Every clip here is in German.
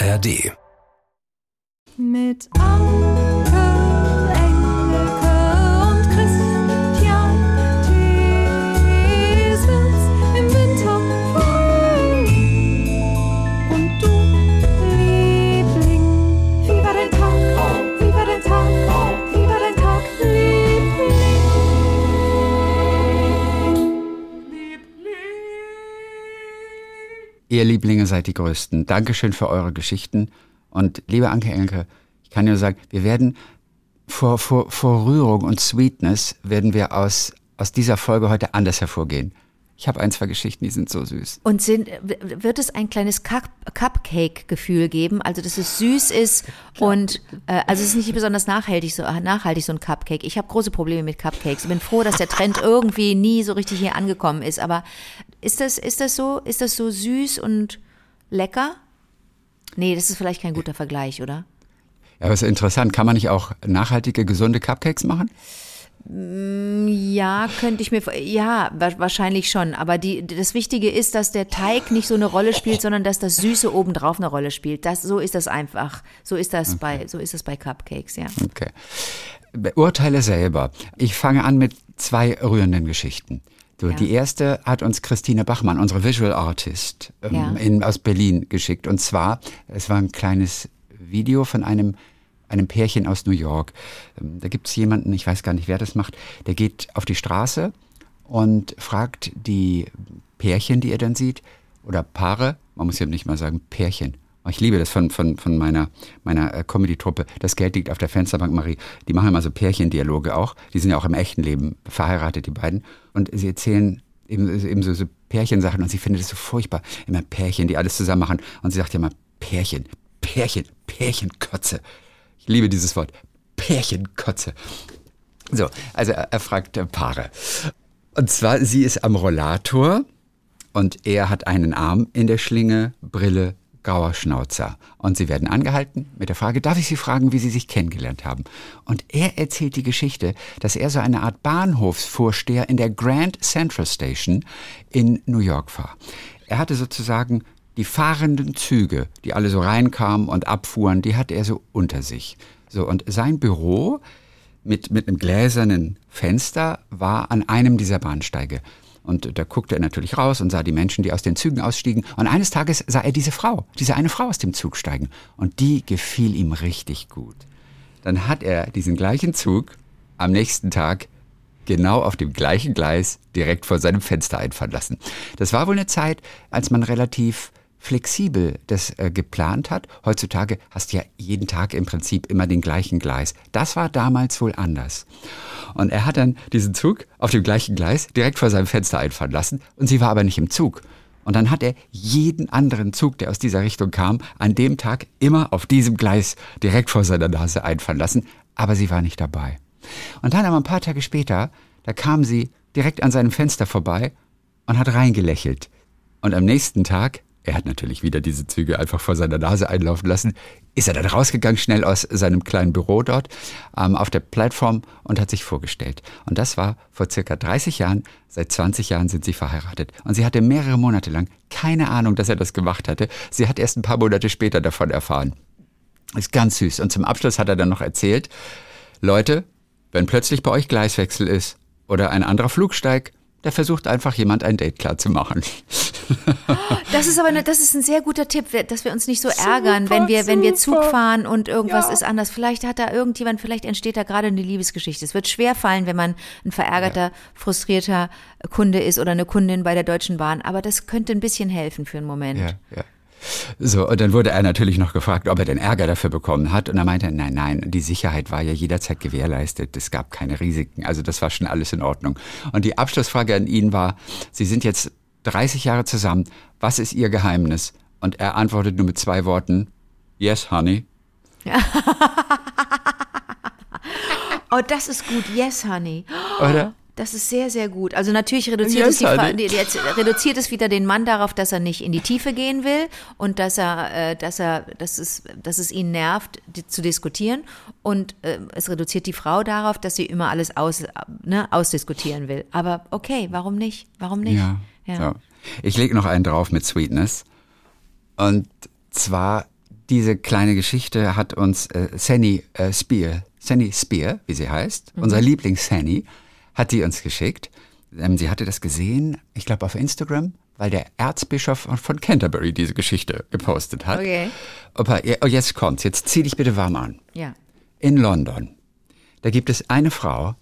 ARD. Mit Ihr Lieblinge seid die Größten. Dankeschön für eure Geschichten. Und liebe Anke Engelke, ich kann nur sagen, wir werden vor, vor, vor Rührung und Sweetness werden wir aus, aus dieser Folge heute anders hervorgehen. Ich habe ein, zwei Geschichten, die sind so süß. Und sind, wird es ein kleines Cup Cupcake-Gefühl geben, also dass es süß ist und äh, also es ist nicht besonders nachhaltig so, nachhaltig so ein Cupcake. Ich habe große Probleme mit Cupcakes. Ich bin froh, dass der Trend irgendwie nie so richtig hier angekommen ist. Aber ist das, ist das so, ist das so süß und lecker? Nee, das ist vielleicht kein guter Vergleich, oder? Ja, aber es ist interessant. Kann man nicht auch nachhaltige, gesunde Cupcakes machen? Ja, könnte ich mir, ja, wa- wahrscheinlich schon. Aber die, das Wichtige ist, dass der Teig nicht so eine Rolle spielt, sondern dass das Süße obendrauf eine Rolle spielt. Das, so ist das einfach. So ist das bei, so ist das bei Cupcakes, ja. Okay. Beurteile selber. Ich fange an mit zwei rührenden Geschichten. So, Ja. Die erste hat uns Christine Bachmann, unsere Visual Artist, ähm, Ja. in, aus Berlin geschickt. Und zwar, es war ein kleines Video von einem, einem Pärchen aus New York. Ähm, Da gibt es jemanden, ich weiß gar nicht, wer das macht, der geht auf die Straße und fragt die Pärchen, die er dann sieht, oder Paare, man muss ja nicht mal sagen Pärchen. Ich liebe das von, von, von meiner, meiner äh, Comedy-Truppe. Das Geld liegt auf der Fensterbank, Marie. Die machen immer so Pärchendialoge auch. Die sind ja auch im echten Leben verheiratet, die beiden. Und sie erzählen eben, eben so, so Pärchensachen und sie findet es so furchtbar. Immer Pärchen, die alles zusammen machen. Und sie sagt ja immer Pärchen, Pärchen, Pärchenkotze. Ich liebe dieses Wort. Pärchenkotze. So, also er, fragt Paare. Und zwar, sie ist am Rollator und er hat einen Arm in der Schlinge, Brille, grauer Schnauzer. Und sie werden angehalten mit der Frage, darf ich Sie fragen, wie Sie sich kennengelernt haben? Und er erzählt die Geschichte, dass er so eine Art Bahnhofsvorsteher in der Grand Central Station in New York war. Er hatte sozusagen die fahrenden Züge, die alle so reinkamen und abfuhren, die hatte er so unter sich. So, und sein Büro mit, mit einem gläsernen Fenster war an einem dieser Bahnsteige. Und da guckte er natürlich raus und sah die Menschen, die aus den Zügen ausstiegen. Und eines Tages sah er diese Frau, diese eine Frau aus dem Zug steigen. Und die gefiel ihm richtig gut. Dann hat er diesen gleichen Zug am nächsten Tag genau auf dem gleichen Gleis direkt vor seinem Fenster einfahren lassen. Das war wohl eine Zeit, als man relativ flexibel das äh, geplant hat. Heutzutage hast du ja jeden Tag im Prinzip immer den gleichen Gleis. Das war damals wohl anders. Und er hat dann diesen Zug auf dem gleichen Gleis direkt vor seinem Fenster einfahren lassen und sie war aber nicht im Zug. Und dann hat er jeden anderen Zug, der aus dieser Richtung kam, an dem Tag immer auf diesem Gleis direkt vor seiner Nase einfahren lassen, aber sie war nicht dabei. Und dann aber ein paar Tage später, da kam sie direkt an seinem Fenster vorbei und hat reingelächelt. Und am nächsten Tag, er hat natürlich wieder diese Züge einfach vor seiner Nase einlaufen lassen, ist er dann rausgegangen, schnell aus seinem kleinen Büro dort ähm, auf der Plattform und hat sich vorgestellt. Und das war vor circa 30 Jahren. Seit 20 Jahren sind sie verheiratet. Und sie hatte mehrere Monate lang keine Ahnung, dass er das gemacht hatte. Sie hat erst ein paar Monate später davon erfahren. Ist ganz süß. Und zum Abschluss hat er dann noch erzählt, Leute, wenn plötzlich bei euch Gleiswechsel ist oder ein anderer Flug steigt, da versucht einfach jemand ein Date klar zu machen. Das ist aber eine, das ist ein sehr guter Tipp, dass wir uns nicht so ärgern, wenn wir, wenn wir Zug fahren und irgendwas ist anders. Vielleicht hat da irgendjemand, vielleicht entsteht da gerade eine Liebesgeschichte. Es wird schwer fallen, wenn man ein verärgerter, frustrierter Kunde ist oder eine Kundin bei der Deutschen Bahn. Aber das könnte ein bisschen helfen für einen Moment. Ja, ja. So, und dann wurde er natürlich noch gefragt, ob er den Ärger dafür bekommen hat. Und er meinte, nein, nein, die Sicherheit war ja jederzeit gewährleistet. Es gab keine Risiken. Also das war schon alles in Ordnung. Und die Abschlussfrage an ihn war, Sie sind jetzt 30 Jahre zusammen. Was ist Ihr Geheimnis? Und er antwortet nur mit zwei Worten, Yes, honey. Oh, das ist gut. Yes, honey. Oder? Das ist sehr, sehr gut. Also natürlich reduziert, Yes, es, die die- reduziert es wieder den Mann darauf, dass er nicht in die Tiefe gehen will und dass er, äh, dass er, dass es, dass es ihn nervt, zu diskutieren. Und äh, es reduziert die Frau darauf, dass sie immer alles aus, ne, ausdiskutieren will. Aber okay, warum nicht? Warum nicht? Ja. So. Ich lege noch einen drauf mit Sweetness. Und zwar diese kleine Geschichte hat uns äh, Sandy äh, Spear, Sandy Spear, wie sie heißt, unser Liebling Sandy, hat die uns geschickt. Ähm, sie hatte das gesehen, ich glaube auf Instagram, weil der Erzbischof von- Canterbury diese Geschichte gepostet hat. Okay. Opa, ja, oh, jetzt kommt's, jetzt zieh dich bitte warm an. Ja. In London, da gibt es eine Frau,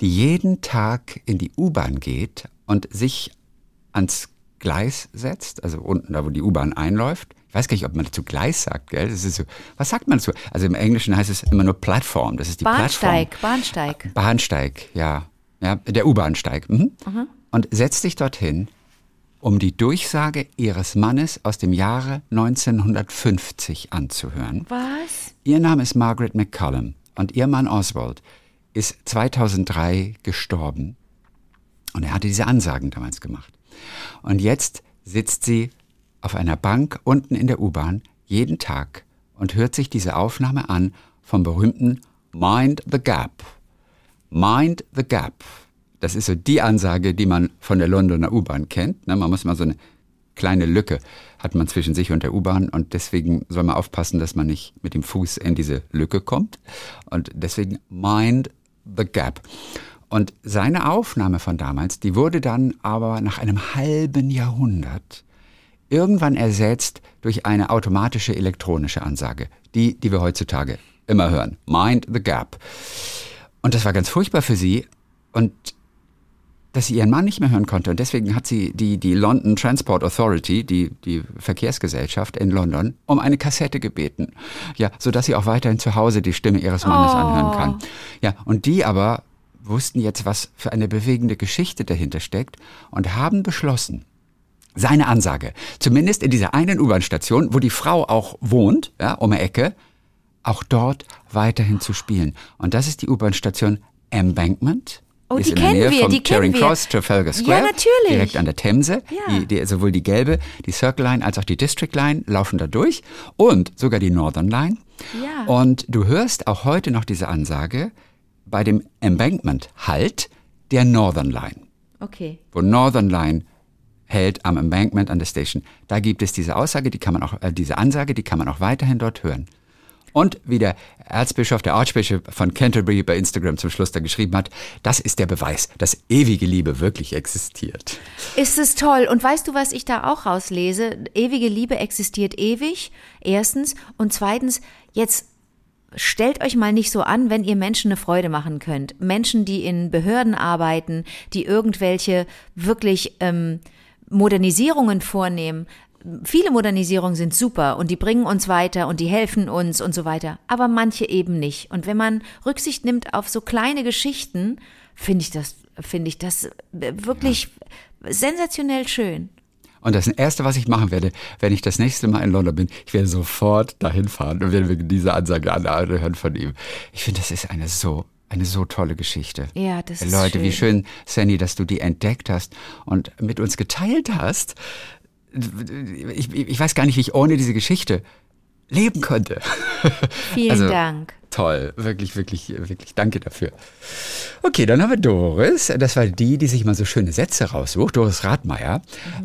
die jeden Tag in die U-Bahn geht und sich ans Gleis setzt, also unten da, wo die U-Bahn einläuft. Ich weiß gar nicht, ob man dazu Gleis sagt, gell? Das ist so, was sagt man dazu? Also im Englischen heißt es immer nur Plattform. Das ist die Bahnsteig, Plattform. Bahnsteig. Bahnsteig, ja. Ja der U-Bahnsteig. Mhm. Und setzt sich dorthin, um die Durchsage ihres Mannes aus dem Jahre 1950 anzuhören. Was? Ihr Name ist Margaret McCallum und ihr Mann Oswald ist 2003 gestorben. Und er hatte diese Ansagen damals gemacht. Und jetzt sitzt sie auf einer Bank unten in der U-Bahn jeden Tag und hört sich diese Aufnahme an vom berühmten Mind the Gap. Mind the Gap. Das ist so die Ansage, die man von der Londoner U-Bahn kennt. Ne, Man muss mal so eine kleine Lücke hat man zwischen sich und der U-Bahn und deswegen soll man aufpassen, dass man nicht mit dem Fuß in diese Lücke kommt. Und deswegen Mind the Gap. Und seine Aufnahme von damals, die wurde dann aber nach einem halben Jahrhundert irgendwann ersetzt durch eine automatische elektronische Ansage, die, die wir heutzutage immer hören. Mind the Gap. Und das war ganz furchtbar für sie und dass sie ihren Mann nicht mehr hören konnte. Und deswegen hat sie die, die London Transport Authority, die, die Verkehrsgesellschaft in London, um eine Kassette gebeten. Ja, sodass sie auch weiterhin zu Hause die Stimme ihres Mannes anhören kann. Ja, und die aber wussten jetzt, was für eine bewegende Geschichte dahinter steckt und haben beschlossen, seine Ansage, zumindest in dieser einen U-Bahn-Station, wo die Frau auch wohnt, ja, um die Ecke, auch dort weiterhin zu spielen. Und das ist die U-Bahn-Station Embankment. Oh, ist die in der kennen Nähe wir, vom Charing wir. Cross, Trafalgar Square. natürlich. Direkt an der Themse. Ja. Die, die, sowohl die gelbe, die Circle Line als auch die District Line laufen da durch. Und sogar die Northern Line. Ja. Und du hörst auch heute noch diese Ansage bei dem Embankment Halt der Northern Line Okay. wo Northern Line hält am Embankment an der Station. Da gibt es diese Aussage, die kann man auch, äh, diese Ansage, die kann man auch weiterhin dort hören. Und wie der Erzbischof, der Archbishop von Canterbury bei Instagram zum Schluss da geschrieben hat, das ist der Beweis, dass ewige Liebe wirklich existiert. Ist es toll. Und weißt du, was ich da auch rauslese? Ewige Liebe existiert ewig, erstens. Und zweitens, jetzt stellt euch mal nicht so an, wenn ihr Menschen eine Freude machen könnt. Menschen, die in Behörden arbeiten, die irgendwelche wirklich ähm, Modernisierungen vornehmen. Viele Modernisierungen sind super und die bringen uns weiter und die helfen uns und so weiter, aber manche eben nicht. Und wenn man Rücksicht nimmt auf so kleine Geschichten, finde ich das, finde ich das wirklich sensationell schön. Und das Erste, was ich machen werde, wenn ich das nächste Mal in London bin, ich werde sofort dahin fahren und werde mir diese Ansage anhören von ihm. Ich finde, das ist eine so, eine so tolle Geschichte. Ja, das ist Leute, wie schön. schön, Sandy, dass du die entdeckt hast und mit uns geteilt hast. Ich, ich weiß gar nicht, wie ich ohne diese Geschichte leben könnte. Vielen Also, Dank. Toll, wirklich, wirklich, wirklich danke dafür. Okay, dann haben wir Doris. Das war die, die sich mal so schöne Sätze raussucht. Doris Rathmeier,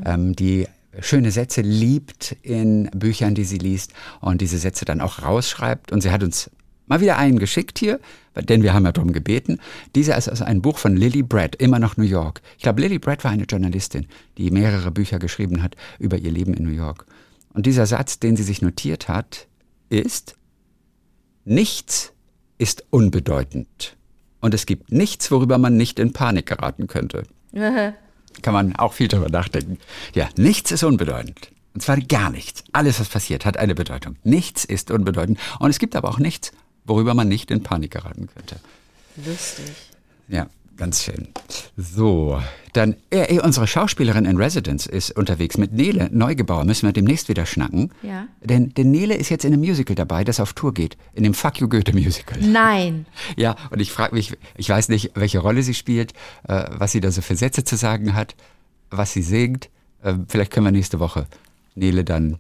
ähm, die schöne Sätze liebt in Büchern, die sie liest und diese Sätze dann auch rausschreibt. Und sie hat uns mal wieder einen geschickt hier, denn wir haben ja darum gebeten. Dieser ist aus einem Buch von Lily Brett, immer noch New York. Ich glaube, Lily Brett war eine Journalistin, die mehrere Bücher geschrieben hat über ihr Leben in New York. Und dieser Satz, den sie sich notiert hat, ist, Nichts ist unbedeutend. Und es gibt nichts, worüber man nicht in Panik geraten könnte. Kann man auch viel darüber nachdenken. Ja, nichts ist unbedeutend. Und zwar gar nichts. Alles, was passiert, hat eine Bedeutung. Nichts ist unbedeutend. Und es gibt aber auch nichts, worüber man nicht in Panik geraten könnte. Lustig. Ja, ganz schön. So, dann, äh, äh, unsere Schauspielerin in Residence ist unterwegs mit Nele Neugebauer. Müssen wir demnächst wieder schnacken. Ja. Denn, denn Nele ist jetzt in einem Musical dabei, das auf Tour geht. In dem Fuck You Goethe Musical. Nein. Ja, und ich frage mich, ich weiß nicht, welche Rolle sie spielt, äh, was sie da so für Sätze zu sagen hat, was sie singt. Äh, vielleicht können wir nächste Woche Nele dann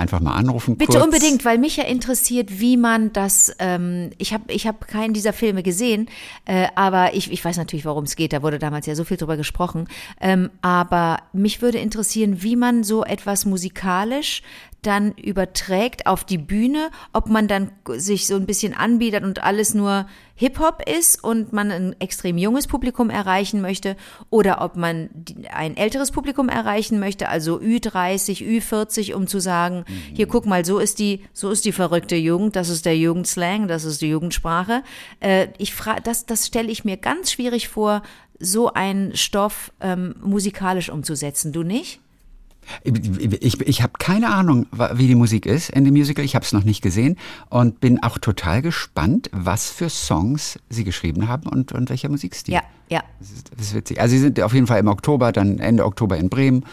einfach mal anrufen. Bitte kurz. unbedingt, weil mich ja interessiert, wie man das. Ähm, ich habe ich hab keinen dieser Filme gesehen, äh, aber ich, ich weiß natürlich, worum es geht. Da wurde damals ja so viel drüber gesprochen. Ähm, aber mich würde interessieren, wie man so etwas musikalisch dann überträgt auf die Bühne, ob man dann sich so ein bisschen anbietet und alles nur Hip-Hop ist und man ein extrem junges Publikum erreichen möchte oder ob man ein älteres Publikum erreichen möchte, also Ü30, Ü40, um zu sagen, hier guck mal, so ist die, so ist die verrückte Jugend, das ist der Jugendslang, das ist die Jugendsprache. Äh, ich frage, das, das stelle ich mir ganz schwierig vor, so einen Stoff ähm, musikalisch umzusetzen. Du nicht? Ich, ich, habe keine Ahnung, wie die Musik ist in dem Musical. Ich habe es noch nicht gesehen und bin auch total gespannt, was für Songs sie geschrieben haben und, und welcher Musikstil. Ja, ja. Das ist, das ist witzig. Also sie sind auf jeden Fall im Oktober, dann Ende Oktober in Bremen,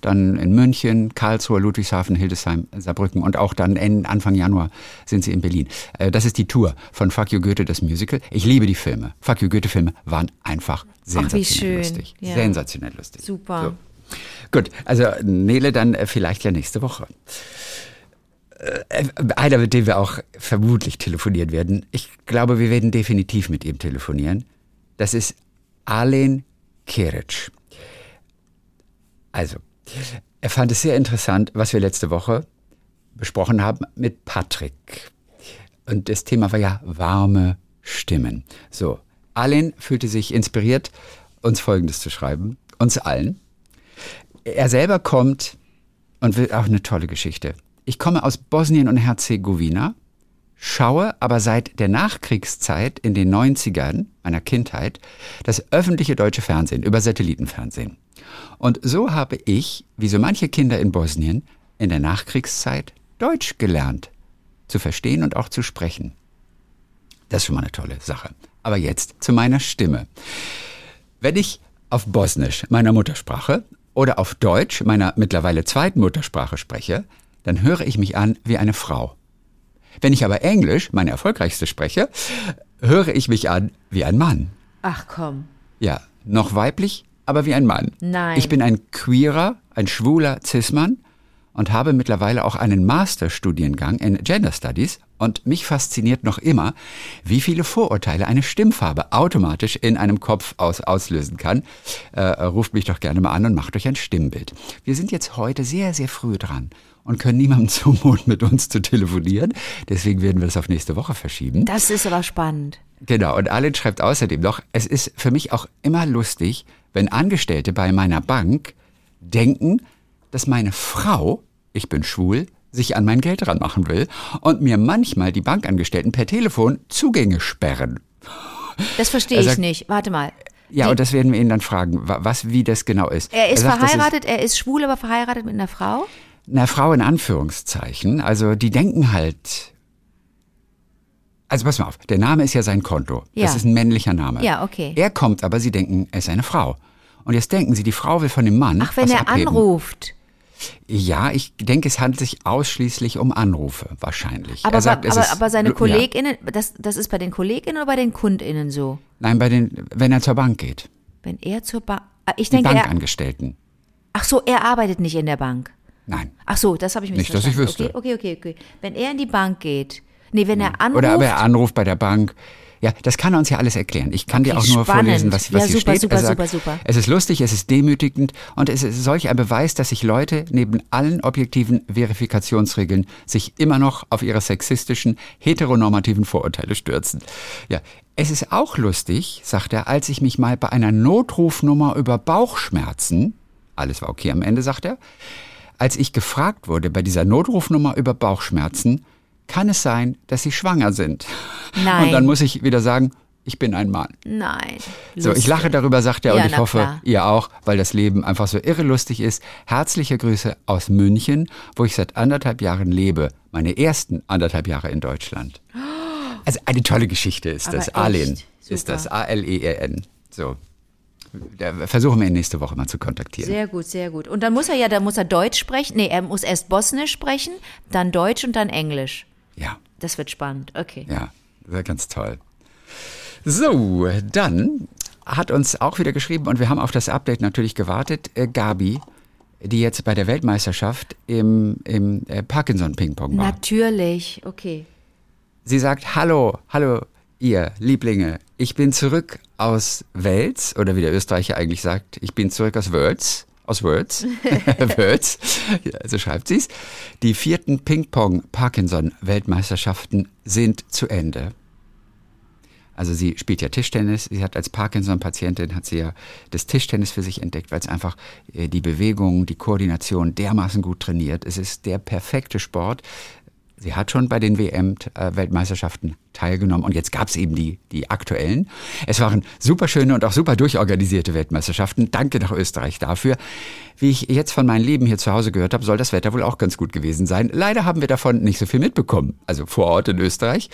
dann in München, Karlsruhe, Ludwigshafen, Hildesheim, Saarbrücken und auch dann Anfang Januar sind sie in Berlin. Äh, Das ist die Tour von Fuck You Goethe, das Musical. Ich liebe die Filme. Fuck You Goethe Filme waren einfach sensationell schön. lustig. Ja. Sensationell lustig. Super. So. Gut, also Nele dann äh, vielleicht ja nächste Woche. Äh, Einer, mit dem wir auch vermutlich telefonieren werden. Ich glaube, wir werden definitiv mit ihm telefonieren. Das ist Alen Keric. Also, er fand es sehr interessant, was wir letzte Woche besprochen haben mit Patrick. Und das Thema war ja warme Stimmen. So, Alen fühlte sich inspiriert, uns Folgendes zu schreiben. Uns allen. Er selber kommt und will auch eine tolle Geschichte. Ich komme aus Bosnien und Herzegowina, schaue aber seit der Nachkriegszeit in den 90ern meiner Kindheit das öffentliche deutsche Fernsehen über Satellitenfernsehen. Und so habe ich, wie so manche Kinder in Bosnien, in der Nachkriegszeit Deutsch gelernt, zu verstehen und auch zu sprechen. Das ist schon mal eine tolle Sache. Aber jetzt zu meiner Stimme. Wenn ich auf Bosnisch, meiner Muttersprache, oder auf Deutsch, meiner mittlerweile zweiten Muttersprache spreche, dann höre ich mich an wie eine Frau. Wenn ich aber Englisch, meine erfolgreichste, spreche, höre ich mich an wie ein Mann. Ach komm. Ja, noch weiblich, aber wie ein Mann. Nein. Ich bin ein queerer, ein schwuler Cis-Mann und habe mittlerweile auch einen Masterstudiengang in Gender Studies und mich fasziniert noch immer, wie viele Vorurteile eine Stimmfarbe automatisch in einem Kopf aus auslösen kann. Äh, ruft mich doch gerne mal an und macht euch ein Stimmbild. Wir sind jetzt heute sehr, sehr früh dran und können niemandem zumuten, mit uns zu telefonieren. Deswegen werden wir das auf nächste Woche verschieben. Das ist aber spannend. Genau, und Allen schreibt außerdem noch, es ist für mich auch immer lustig, wenn Angestellte bei meiner Bank denken, dass meine Frau, ich bin schwul, sich an mein Geld ranmachen will und mir manchmal die Bankangestellten per Telefon Zugänge sperren. Das verstehe Er ich sagt- nicht. Warte mal. Ja, Die- und das werden wir ihn dann fragen, wa- was, wie das genau ist. Er ist sagt, das verheiratet, er ist schwul, aber verheiratet mit einer Frau? Eine Frau in Anführungszeichen. Also die denken halt. Also pass mal auf, der Name ist ja sein Konto. Ja. Das ist ein männlicher Name. Ja, okay. Er kommt, aber sie denken, er ist eine Frau. Und jetzt denken sie, die Frau will von dem Mann. Ach, wenn er abheben. anruft. Ja, ich denke, es handelt sich ausschließlich um Anrufe, wahrscheinlich. Aber, er sagt, aber, ist, aber seine ja. KollegInnen, das, das ist bei den KollegInnen oder bei den KundInnen so? Nein, bei den, wenn er zur Bank geht. Wenn er zur Bank. Ich Die denke, er. Bankangestellten. Ach so, er arbeitet nicht in der Bank. Nein. Ach so, das habe ich Nicht, dass ich wüsste. Okay, okay, okay, okay. Wenn er in die Bank geht. Nee, wenn er anruft. Oder aber er anruft bei der Bank. Ja, das kann er uns ja alles erklären. Ich kann dir Okay, auch nur spannend. vorlesen, was, was Ja, hier super, steht. super, er sagt, super, super. Es ist lustig, es ist demütigend und es ist solch ein Beweis, dass sich Leute neben allen objektiven Verifikationsregeln sich immer noch auf ihre sexistischen, heteronormativen Vorurteile stürzen. Ja, es ist auch lustig, sagt er, als ich mich mal bei einer Notrufnummer über Bauchschmerzen, alles war okay am Ende, sagt er, als ich gefragt wurde bei dieser Notrufnummer über Bauchschmerzen, kann es sein, dass Sie schwanger sind? Nein. Und dann muss ich wieder sagen, ich bin ein Mann. Nein. So, ich Lustig. lache darüber, sagt er, Ja, und ich hoffe, klar. ihr auch, weil das Leben einfach so irre lustig ist. Herzliche Grüße aus München, wo ich seit anderthalb Jahren lebe. Meine ersten anderthalb Jahre in Deutschland. Also eine tolle Geschichte ist Aber das. Alen ist das. A-L-E-R-N. So. Da versuchen wir ihn nächste Woche mal zu kontaktieren. Sehr gut, sehr gut. Und dann muss er ja, dann muss er Deutsch sprechen. Nee, er muss erst Bosnisch sprechen, dann Deutsch und dann Englisch. Ja. Das wird spannend. Okay. Ja, das wäre ganz toll. So, dann hat uns auch wieder geschrieben und wir haben auf das Update natürlich gewartet, äh, Gabi, die jetzt bei der Weltmeisterschaft im, im äh, Parkinson-Ping-Pong war. Natürlich. Okay. Sie sagt, hallo, hallo, ihr Lieblinge, ich bin zurück aus Wels, oder wie der Österreicher eigentlich sagt, ich bin zurück aus Wels. Aus Words, Words, so schreibt sie es. Die vierten Ping-Pong-Parkinson-Weltmeisterschaften sind zu Ende. Also sie spielt ja Tischtennis. Sie hat als Parkinson-Patientin hat sie ja das Tischtennis für sich entdeckt, weil es einfach äh, die Bewegung, die Koordination dermaßen gut trainiert. Es ist der perfekte Sport. Sie hat schon bei den WM-Weltmeisterschaften teilgenommen und jetzt gab es eben die, die aktuellen. Es waren super schöne und auch super durchorganisierte Weltmeisterschaften. Danke nach Österreich dafür. Wie ich jetzt von meinem Leben hier zu Hause gehört habe, soll das Wetter wohl auch ganz gut gewesen sein. Leider haben wir davon nicht so viel mitbekommen, also vor Ort in Österreich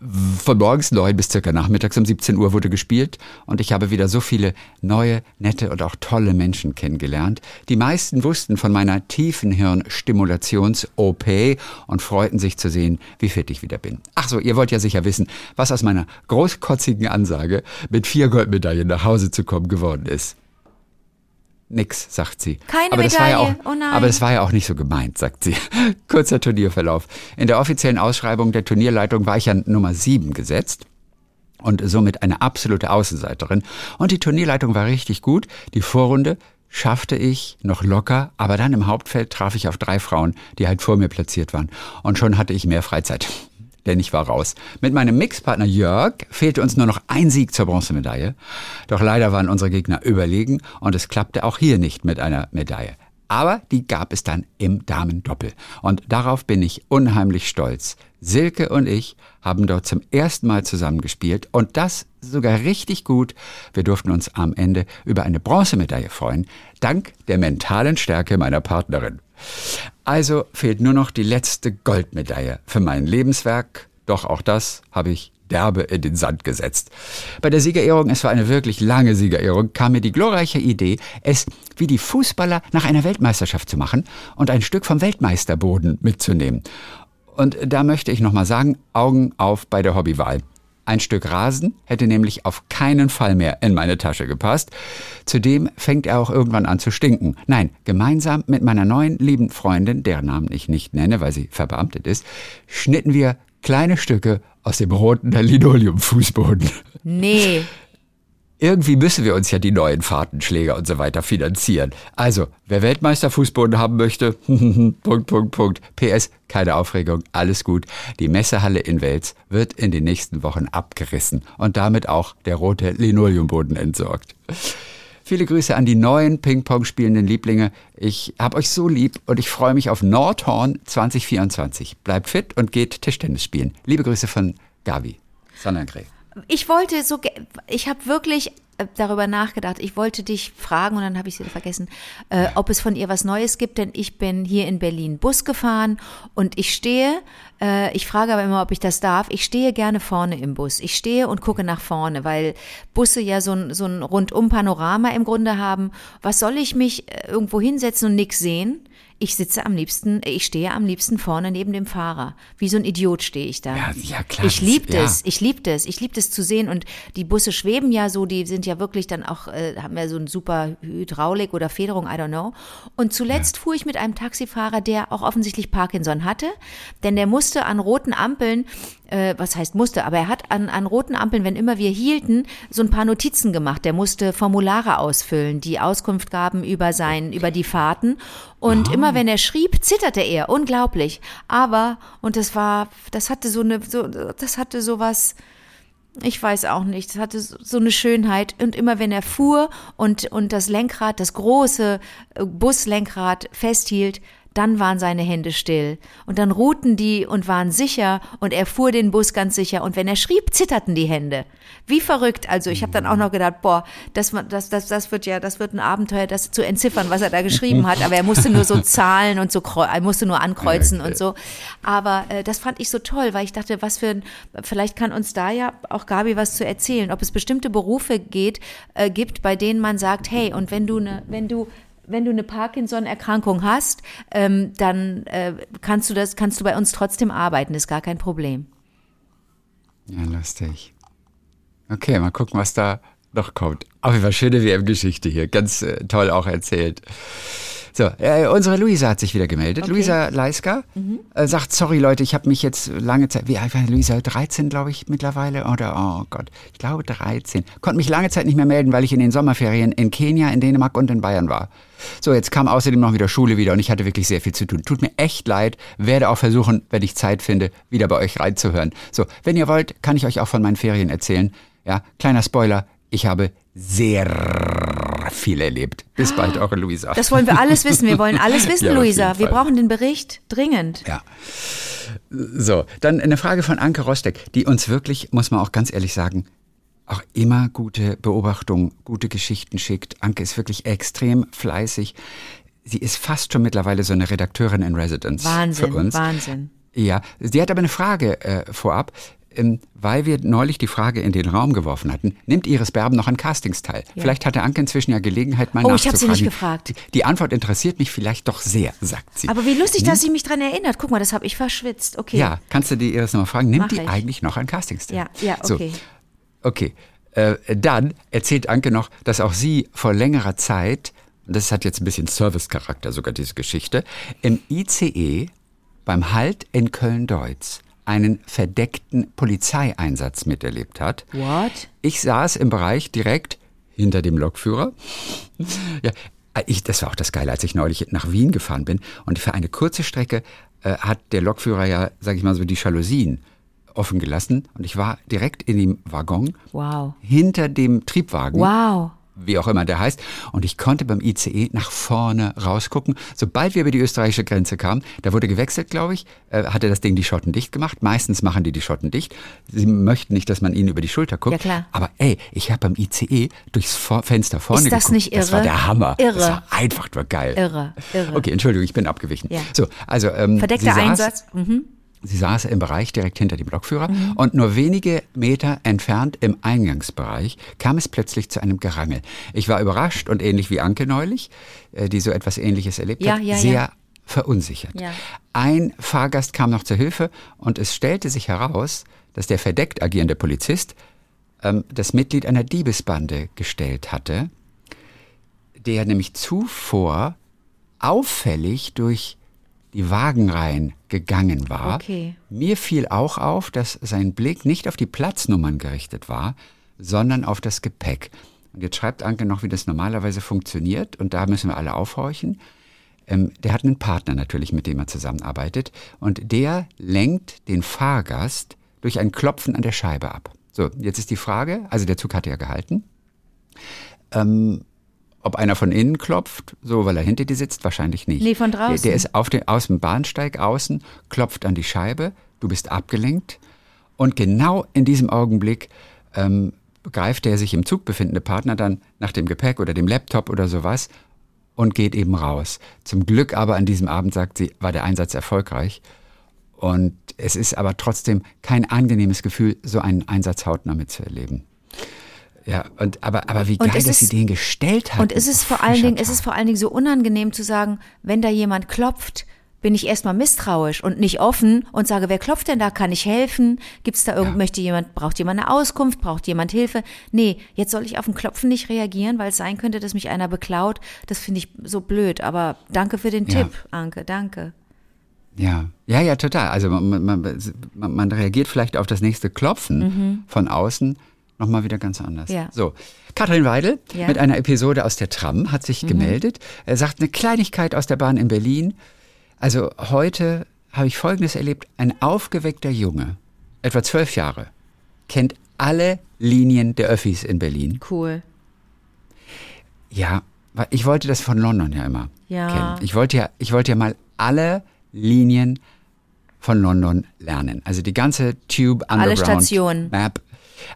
von morgens neun bis circa nachmittags um 17 Uhr wurde gespielt und ich habe wieder so viele neue, nette und auch tolle Menschen kennengelernt. Die meisten wussten von meiner tiefen Hirnstimulations-OP und freuten sich zu sehen, wie fit ich wieder bin. Ach so, ihr wollt ja sicher wissen, was aus meiner großkotzigen Ansage, mit vier Goldmedaillen nach Hause zu kommen geworden ist. Nix, sagt sie. Keine aber war ja auch, Medaille. Oh nein. Aber das war ja auch nicht so gemeint, sagt sie. Kurzer Turnierverlauf. In der offiziellen Ausschreibung der Turnierleitung war ich ja Nummer sieben gesetzt und somit eine absolute Außenseiterin. Und die Turnierleitung war richtig gut. Die Vorrunde schaffte ich noch locker, aber dann im Hauptfeld traf ich auf drei Frauen, die halt vor mir platziert waren. Und schon hatte ich mehr Freizeit. Denn ich war raus. Mit meinem Mixpartner Jörg fehlte uns nur noch ein Sieg zur Bronzemedaille. Doch leider waren unsere Gegner überlegen und es klappte auch hier nicht mit einer Medaille. Aber die gab es dann im Damendoppel. Und darauf bin ich unheimlich stolz. Silke und ich haben dort zum ersten Mal zusammengespielt und das sogar richtig gut. Wir durften uns am Ende über eine Bronzemedaille freuen, dank der mentalen Stärke meiner Partnerin. Also fehlt nur noch die letzte Goldmedaille für mein Lebenswerk. Doch auch das habe ich derbe in den Sand gesetzt. Bei der Siegerehrung, es war eine wirklich lange Siegerehrung, kam mir die glorreiche Idee, es wie die Fußballer nach einer Weltmeisterschaft zu machen und ein Stück vom Weltmeisterboden mitzunehmen. Und da möchte ich nochmal sagen, Augen auf bei der Hobbywahl. Ein Stück Rasen hätte nämlich auf keinen Fall mehr in meine Tasche gepasst. Zudem fängt er auch irgendwann an zu stinken. Nein, gemeinsam mit meiner neuen lieben Freundin, deren Namen ich nicht nenne, weil sie verbeamtet ist, schnitten wir kleine Stücke aus dem roten Linoleumfußboden. Nee. Irgendwie müssen wir uns ja die neuen Fahrtenschläger und so weiter finanzieren. Also, wer Weltmeisterfußboden haben möchte, Punkt, Punkt, Punkt. PS, keine Aufregung, alles gut. Die Messehalle in Wels wird in den nächsten Wochen abgerissen und damit auch der rote Linoleumboden entsorgt. Viele Grüße an die neuen Ping-Pong spielenden Lieblinge. Ich hab euch so lieb und ich freue mich auf Nordhorn 2024. Bleibt fit und geht Tischtennis spielen. Liebe Grüße von Gavi. Sonnengräf. Ich wollte so, ich habe wirklich äh, darüber nachgedacht. Ich wollte dich fragen und dann habe ich es wieder vergessen, äh, ob es von ihr was Neues gibt, denn ich bin hier in Berlin Bus gefahren und ich stehe, äh, ich frage aber immer, ob ich das darf, ich stehe gerne vorne im Bus. Ich stehe und gucke nach vorne, weil Busse ja so ein, so ein Rundum-Panorama im Grunde haben. Was soll ich mich äh, irgendwo hinsetzen und nix sehen? Ich sitze am liebsten, äh, ich stehe am liebsten vorne neben dem Fahrer. Wie so ein Idiot stehe ich da. Ja, ja, klar, Ich das- liebte ja. es. Ich liebte es. Ich liebte es zu sehen. Und die Busse schweben ja so, die sind ja wirklich dann auch, äh, haben ja so ein super Hydraulik oder Federung, I don't know. Und zuletzt fuhr ich mit einem Taxifahrer, der auch offensichtlich Parkinson hatte, denn der musste an roten Ampeln, äh, was heißt musste, aber er hat an, an roten Ampeln, wenn immer wir hielten, so ein paar Notizen gemacht. Der musste Formulare ausfüllen, die Auskunft gaben über sein, über die Fahrten. Und immer wenn er schrieb, zitterte er. Unglaublich. Aber, und das war, das hatte so eine, so, das hatte sowas, ich weiß auch nicht, das hatte so so eine Schönheit. Und immer wenn er fuhr und, und das Lenkrad, das große äh, Buslenkrad festhielt, dann waren seine Hände still. Und dann ruhten die und waren sicher und er fuhr den Bus ganz sicher. Und wenn er schrieb, zitterten die Hände. Wie verrückt. Also ich habe dann auch noch gedacht, boah, das, das, das, das wird ja, das wird ein Abenteuer, das zu entziffern, was er da geschrieben hat. Aber er musste nur so zahlen und so, er musste nur ankreuzen und so. Aber äh, das fand ich so toll, weil ich dachte, was für ein, vielleicht kann uns da ja auch Gabi was zu erzählen, ob es bestimmte Berufe geht, äh, gibt, bei denen man sagt, hey, und wenn du eine, wenn du wenn du eine Parkinson-Erkrankung hast, ähm, dann äh, kannst du das, kannst du bei uns trotzdem arbeiten, ist gar kein Problem. Ja, lustig. Okay, mal gucken, was da noch kommt. Auf jeden Fall schöne WM-Geschichte hier. Ganz äh, toll auch erzählt. So, äh, unsere Luisa hat sich wieder gemeldet. Okay. Mhm. Luisa Leiska äh, sagt, sorry Leute, ich habe mich jetzt lange Zeit, wie alt war Luisa? 13 glaube ich mittlerweile oder, oh Gott, ich glaube 13. Konnte mich lange Zeit nicht mehr melden, weil ich in den Sommerferien in Kenia, in Dänemark und in Bayern war. So, jetzt kam außerdem noch wieder Schule wieder und ich hatte wirklich sehr viel zu tun. Tut mir echt leid, werde auch versuchen, wenn ich Zeit finde, wieder bei euch reinzuhören. So, wenn ihr wollt, kann ich euch auch von meinen Ferien erzählen. Ja, kleiner Spoiler, ich habe sehr viel erlebt. Bis bald, eure Luisa. Das wollen wir alles wissen. Wir wollen alles wissen, Ja, Luisa. Wir brauchen den Bericht dringend. Ja. So, dann eine Frage von Anke Rostek, die uns wirklich, muss man auch ganz ehrlich sagen, auch immer gute Beobachtungen, gute Geschichten schickt. Anke ist wirklich extrem fleißig. Sie ist fast schon mittlerweile so eine Redakteurin in Residence Wahnsinn, für uns. Wahnsinn. Ja, sie hat aber eine Frage äh, vorab, weil wir neulich die Frage in den Raum geworfen hatten. Nimmt Iris Berben noch an Castings teil? Vielleicht hatte Anke inzwischen ja Gelegenheit, mal Oh, ich hab sie nachzufragen. nicht gefragt. Die, die Antwort interessiert mich vielleicht doch sehr, sagt sie. Aber wie lustig, Hm? dass sie mich dran erinnert. Guck mal, das habe ich verschwitzt. Okay. Ja, kannst du die Iris nochmal fragen? Nimmt Mach die ich. eigentlich noch an Castings teil? Ja, ja, So, okay. okay. Äh, dann erzählt Anke noch, dass auch sie vor längerer Zeit, das hat jetzt ein bisschen Servicecharakter sogar diese Geschichte, im ICE beim Halt in Köln-Deutz einen verdeckten Polizeieinsatz miterlebt hat. What? Ich saß im Bereich direkt hinter dem Lokführer. Ja, ich, das war auch das Geile, als ich neulich nach Wien gefahren bin. Und für eine kurze Strecke äh, hat der Lokführer ja, sag ich mal so, die Jalousien offen gelassen. Und ich war direkt in dem Waggon Wow. hinter dem Triebwagen Wow. Wie auch immer der heißt. Und ich konnte beim ICE nach vorne rausgucken. Sobald wir über die österreichische Grenze kamen, da wurde gewechselt, glaube ich, äh, hatte das Ding die Schotten dicht gemacht. Meistens machen die die Schotten dicht. Sie möchten nicht, dass man ihnen über die Schulter guckt. Ja, klar. Aber ey, ich habe beim ICE durchs Vor Fenster vorne Ist das geguckt. nicht Das war irre? der Hammer. Irre. Das war einfach nur geil. Irre, irre. Okay, Entschuldigung, ich bin abgewichen. Ja. So, also ähm, Verdeckter Einsatz. Mhm. Sie saß im Bereich direkt hinter dem Lokführer und nur wenige Meter entfernt im Eingangsbereich kam es plötzlich zu einem Gerangel. Ich war überrascht und ähnlich wie Anke neulich, äh, die so etwas Ähnliches erlebt Ja, hat, ja, sehr ja. verunsichert. Ein Fahrgast kam noch zur Hilfe und es stellte sich heraus, dass der verdeckt agierende Polizist ähm, das Mitglied einer Diebesbande gestellt hatte, der nämlich zuvor auffällig durch die Wagenreihen gegangen war. Okay. Mir fiel auch auf, dass sein Blick nicht auf die Platznummern gerichtet war, sondern auf das Gepäck. Und jetzt schreibt Anke noch, wie das normalerweise funktioniert, und da müssen wir alle aufhorchen. Ähm, der hat einen Partner natürlich, mit dem er zusammenarbeitet, und der lenkt den Fahrgast durch ein Klopfen an der Scheibe ab. So, jetzt ist die Frage, also der Zug hatte ja gehalten, ähm, ob einer von innen klopft, so weil er hinter dir sitzt, wahrscheinlich nicht. Nee, von draußen. Der, der ist auf den, aus dem Bahnsteig außen, klopft an die Scheibe, du bist abgelenkt und genau in diesem Augenblick ähm, greift der sich im Zug befindende Partner dann nach dem Gepäck oder dem Laptop oder sowas und geht eben raus. Zum Glück aber an diesem Abend, sagt sie, war der Einsatz erfolgreich. Und es ist aber trotzdem kein angenehmes Gefühl, so einen Einsatz hautnah mitzuerleben. Ja, und, aber, aber wie geil, es dass sie ist- den gestellt hat. Und es ist vor allen Dingen, es ist vor allen Dingen so unangenehm zu sagen, wenn da jemand klopft, bin ich erstmal misstrauisch und nicht offen und sage, wer klopft denn da? Kann ich helfen? Gibt's da irgend, Ja. möchte jemand, braucht jemand eine Auskunft? Braucht jemand Hilfe? Nee, jetzt soll ich auf ein Klopfen nicht reagieren, weil es sein könnte, dass mich einer beklaut. Das finde ich so blöd. Aber danke für den Ja. Tipp, Anke, danke. Ja, ja, ja, total. Also man, man, man, man reagiert vielleicht auf das nächste Klopfen von außen nochmal wieder ganz anders. Mhm. Ja. So, Katrin Weidel Ja. Mhm. mit einer Episode aus der Tram hat sich gemeldet. Er sagt eine Kleinigkeit aus der Bahn in Berlin. Also heute habe ich Folgendes erlebt. Ein aufgeweckter Junge, etwa zwölf Jahre, kennt alle Linien der Öffis in Berlin. Cool. Ja, ich wollte das von London ja immer Ja. kennen. Ich wollte ja, ich wollte ja mal alle Linien von London lernen. Also die ganze Tube Underground Stationen. Map.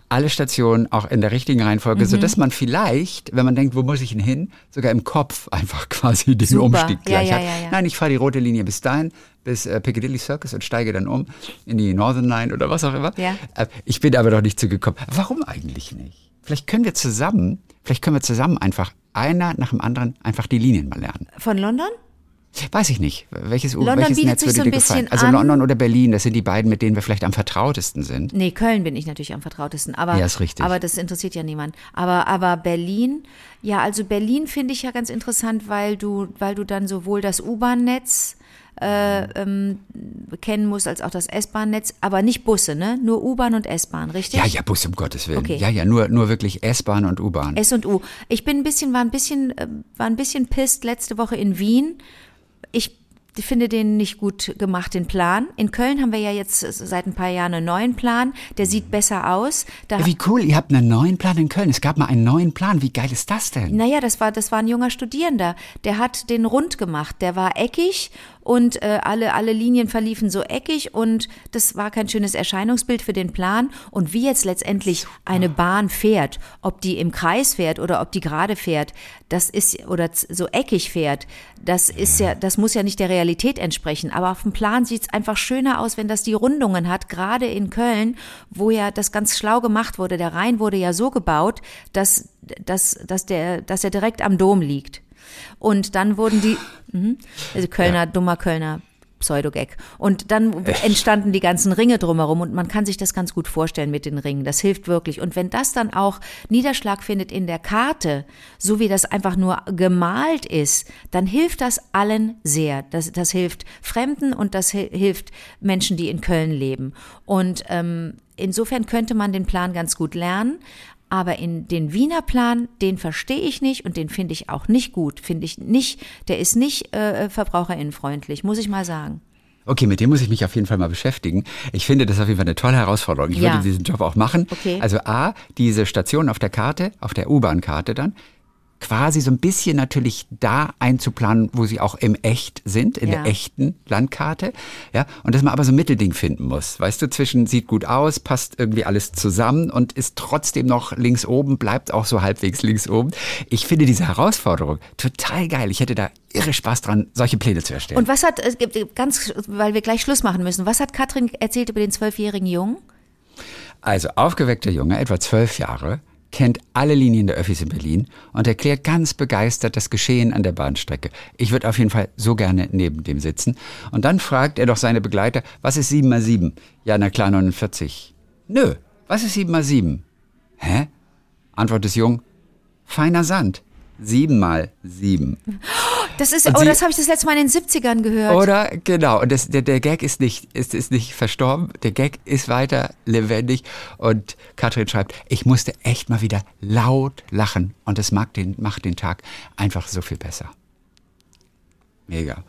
Alle Stationen auch in der richtigen Reihenfolge, Mhm. sodass man vielleicht, wenn man denkt, wo muss ich denn hin, sogar im Kopf einfach quasi den Super. Umstieg Ja, gleich ja, hat. ja, ja. Nein, ich fahre die rote Linie bis dahin, bis äh, Piccadilly Circus und steige dann um in die Northern Line oder was auch immer. Ja. Äh, Ich bin aber noch nicht zugekommen. Warum eigentlich nicht? Vielleicht können wir zusammen, vielleicht können wir zusammen einfach einer nach dem anderen einfach die Linien mal lernen. Von London? Weiß ich nicht. Welches, London welches Netz würde so ein dir gefallen? Also an. London oder Berlin, das sind die beiden, mit denen wir vielleicht am vertrautesten sind. Nee, Köln bin ich natürlich am vertrautesten. Aber, Ja, ist richtig. aber das interessiert ja niemand. Aber, aber Berlin, ja, also Berlin finde ich ja ganz interessant, weil du, weil du dann sowohl das U-Bahn-Netz äh, ähm, kennen musst, als auch das S-Bahn-Netz, aber nicht Busse, ne? Nur U-Bahn und S-Bahn, richtig? Ja, ja, Bus um Gottes Willen. Okay. Ja, ja, nur, nur wirklich S-Bahn und U-Bahn. S und U. Ich bin ein bisschen, war ein bisschen, äh, war ein bisschen pisst letzte Woche in Wien. Ich finde den nicht gut gemacht, den Plan. In Köln haben wir ja jetzt seit ein paar Jahren einen neuen Plan. Der sieht besser aus. Da, wie cool, ihr habt einen neuen Plan in Köln. Es gab mal einen neuen Plan. Wie geil ist das denn? naja, das war, das war ein junger Studierender. Der hat den rund gemacht. Der war eckig und äh, alle, alle Linien verliefen so eckig und das war kein schönes Erscheinungsbild für den Plan. Und wie jetzt letztendlich eine Bahn fährt, ob die im Kreis fährt oder ob die gerade fährt, das ist oder so eckig fährt, das ist ja, das muss ja nicht der Realität entsprechen. Aber auf dem Plan sieht es einfach schöner aus, wenn das die Rundungen hat, gerade in Köln, wo ja das ganz schlau gemacht wurde. Der Rhein wurde ja so gebaut, dass, dass, dass, der, dass er direkt am Dom liegt. Und dann wurden die, mhm, also Kölner, dummer Kölner, Pseudogag. Und dann entstanden die ganzen Ringe drumherum und man kann sich das ganz gut vorstellen mit den Ringen. Das hilft wirklich. Und wenn das dann auch Niederschlag findet in der Karte, so wie das einfach nur gemalt ist, dann hilft das allen sehr. Das, das hilft Fremden und das hi- hilft Menschen, die in Köln leben. Und ähm, insofern könnte man den Plan ganz gut lernen. Aber in den Wiener Plan, den verstehe ich nicht und den finde ich auch nicht gut. Finde ich nicht, der ist nicht äh, verbraucherinnenfreundlich, muss ich mal sagen. Okay, mit dem muss ich mich auf jeden Fall mal beschäftigen. Ich finde das auf jeden Fall eine tolle Herausforderung. Ich Ja. würde diesen Job auch machen. Okay. Also A, diese Station auf der Karte, auf der U-Bahn-Karte dann, quasi so ein bisschen natürlich da einzuplanen, wo sie auch im Echt sind, in Ja. der echten Landkarte. Ja, und dass man aber so ein Mittelding finden muss. Weißt du, zwischen sieht gut aus, passt irgendwie alles zusammen und ist trotzdem noch links oben, bleibt auch so halbwegs links oben. Ich finde diese Herausforderung total geil. Ich hätte da irre Spaß dran, solche Pläne zu erstellen. Und was hat, es gibt ganz, weil wir gleich Schluss machen müssen, was hat Katrin erzählt über den zwölfjährigen Jungen? Also aufgeweckter Junge, etwa zwölf Jahre, kennt alle Linien der Öffis in Berlin und erklärt ganz begeistert das Geschehen an der Bahnstrecke. Ich würde auf jeden Fall so gerne neben dem sitzen. Und dann fragt er doch seine Begleiter, was ist 7 mal 7? Ja, na klar, 49. Nö, was ist 7 mal 7? Hä? Antwort des Jungen, feiner Sand. 7 mal 7. Das ist, Und oh, sie- das habe ich das letzte Mal in den 70ern gehört. Oder genau, und das, der, der Gag ist nicht, ist, ist nicht verstorben, der Gag ist weiter lebendig und Katrin schreibt, ich musste echt mal wieder laut lachen und das mag den, macht den Tag einfach so viel besser. Mega.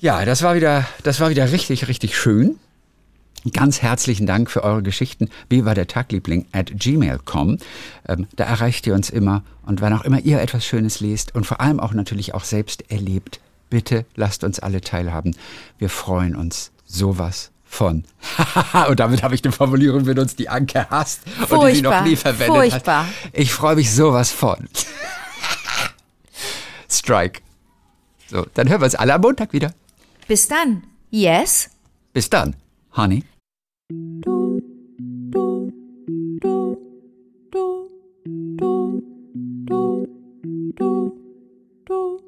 Ja, das war wieder, das war wieder richtig, richtig schön. Ganz herzlichen Dank für eure Geschichten. Wie war der Tagliebling at gmail.com. Ähm, da erreicht ihr uns immer. Und wann auch immer ihr etwas Schönes lest und vor allem auch natürlich auch selbst erlebt, bitte lasst uns alle teilhaben. Wir freuen uns sowas von. und damit habe ich eine Formulierung benutzt, die Anke hasst und die sie noch Furchtbar, nie verwendet furchtbar. hat. Ich freue mich sowas von. Strike. So, dann hören wir uns alle am Montag wieder. Bis dann. Yes? Bis dann, Honey. Du, du, du, du, du, du, du, du,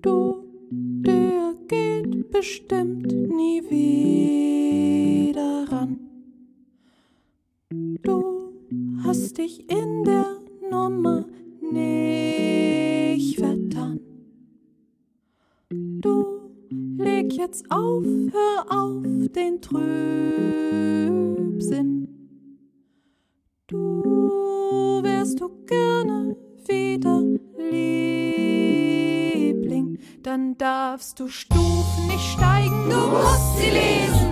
du, der geht bestimmt nie wieder ran. Du hast dich in der Nummer nicht vertan. Du leg jetzt auf, hör auf den Trübsinn. Darfst du Stufen nicht steigen, du musst sie lesen.